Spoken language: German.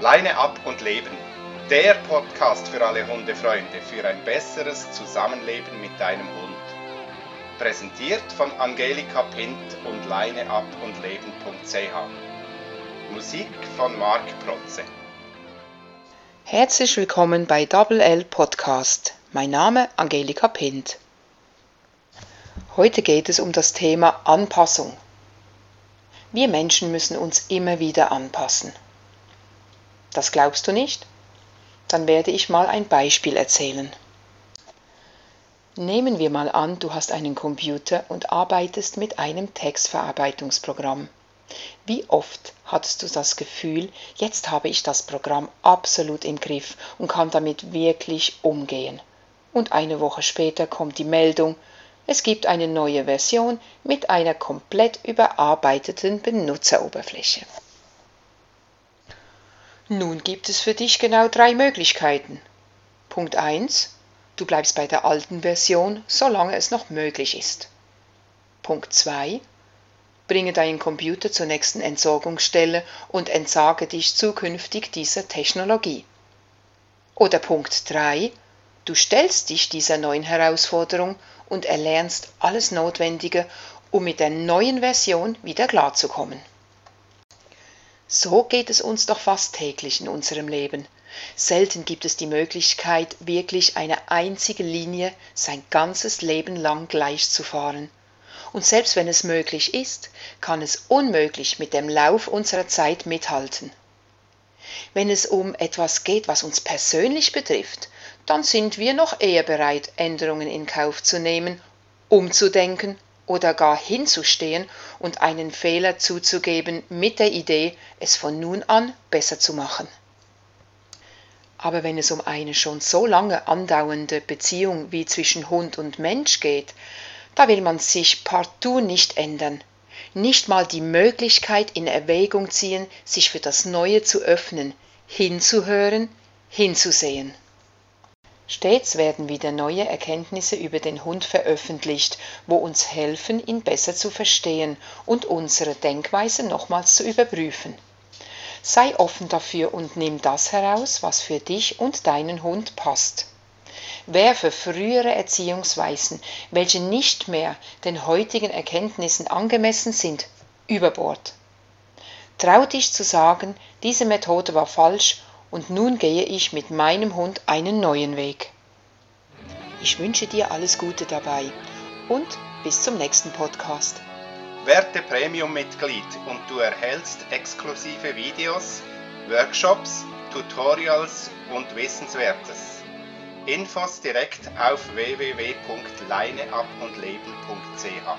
Leine ab und leben. Der Podcast für alle Hundefreunde für ein besseres Zusammenleben mit deinem Hund. Präsentiert von Angelika Pint und leineab und leben.ch. Musik von Marc Protze. Herzlich willkommen bei Double L Podcast. Mein Name Angelika Pint. Heute geht es um das Thema Anpassung. Wir Menschen müssen uns immer wieder anpassen. Das glaubst du nicht? Dann werde ich mal ein Beispiel erzählen. Nehmen wir mal an, du hast einen Computer und arbeitest mit einem Textverarbeitungsprogramm. Wie oft hattest du das Gefühl, jetzt habe ich das Programm absolut im Griff und kann damit wirklich umgehen? Und eine Woche später kommt die Meldung, es gibt eine neue Version mit einer komplett überarbeiteten Benutzeroberfläche. Nun gibt es für dich genau drei Möglichkeiten. Punkt 1. Du bleibst bei der alten Version, solange es noch möglich ist. Punkt 2. Bringe deinen Computer zur nächsten Entsorgungsstelle und entsage dich zukünftig dieser Technologie. Oder Punkt 3. Du stellst dich dieser neuen Herausforderung und erlernst alles Notwendige, um mit der neuen Version wieder klarzukommen. So geht es uns doch fast täglich in unserem Leben. Selten gibt es die Möglichkeit, wirklich eine einzige Linie sein ganzes Leben lang gleich zu fahren. Und selbst wenn es möglich ist, kann es unmöglich mit dem Lauf unserer Zeit mithalten. Wenn es um etwas geht, was uns persönlich betrifft, dann sind wir noch eher bereit, Änderungen in Kauf zu nehmen, umzudenken oder gar hinzustehen und einen Fehler zuzugeben mit der Idee, es von nun an besser zu machen. Aber wenn es um eine schon so lange andauernde Beziehung wie zwischen Hund und Mensch geht, da will man sich partout nicht ändern, nicht mal die Möglichkeit in Erwägung ziehen, sich für das Neue zu öffnen, hinzuhören, hinzusehen. Stets werden wieder neue Erkenntnisse über den Hund veröffentlicht, wo uns helfen, ihn besser zu verstehen und unsere Denkweise nochmals zu überprüfen. Sei offen dafür und nimm das heraus, was für dich und deinen Hund passt. Werfe frühere Erziehungsweisen, welche nicht mehr den heutigen Erkenntnissen angemessen sind, über Bord. Trau dich zu sagen, diese Methode war falsch und nun gehe ich mit meinem Hund einen neuen Weg. Ich wünsche dir alles Gute dabei und bis zum nächsten Podcast. Werde Premium-Mitglied und du erhältst exklusive Videos, Workshops, Tutorials und Wissenswertes. Infos direkt auf www.leineabundleben.ch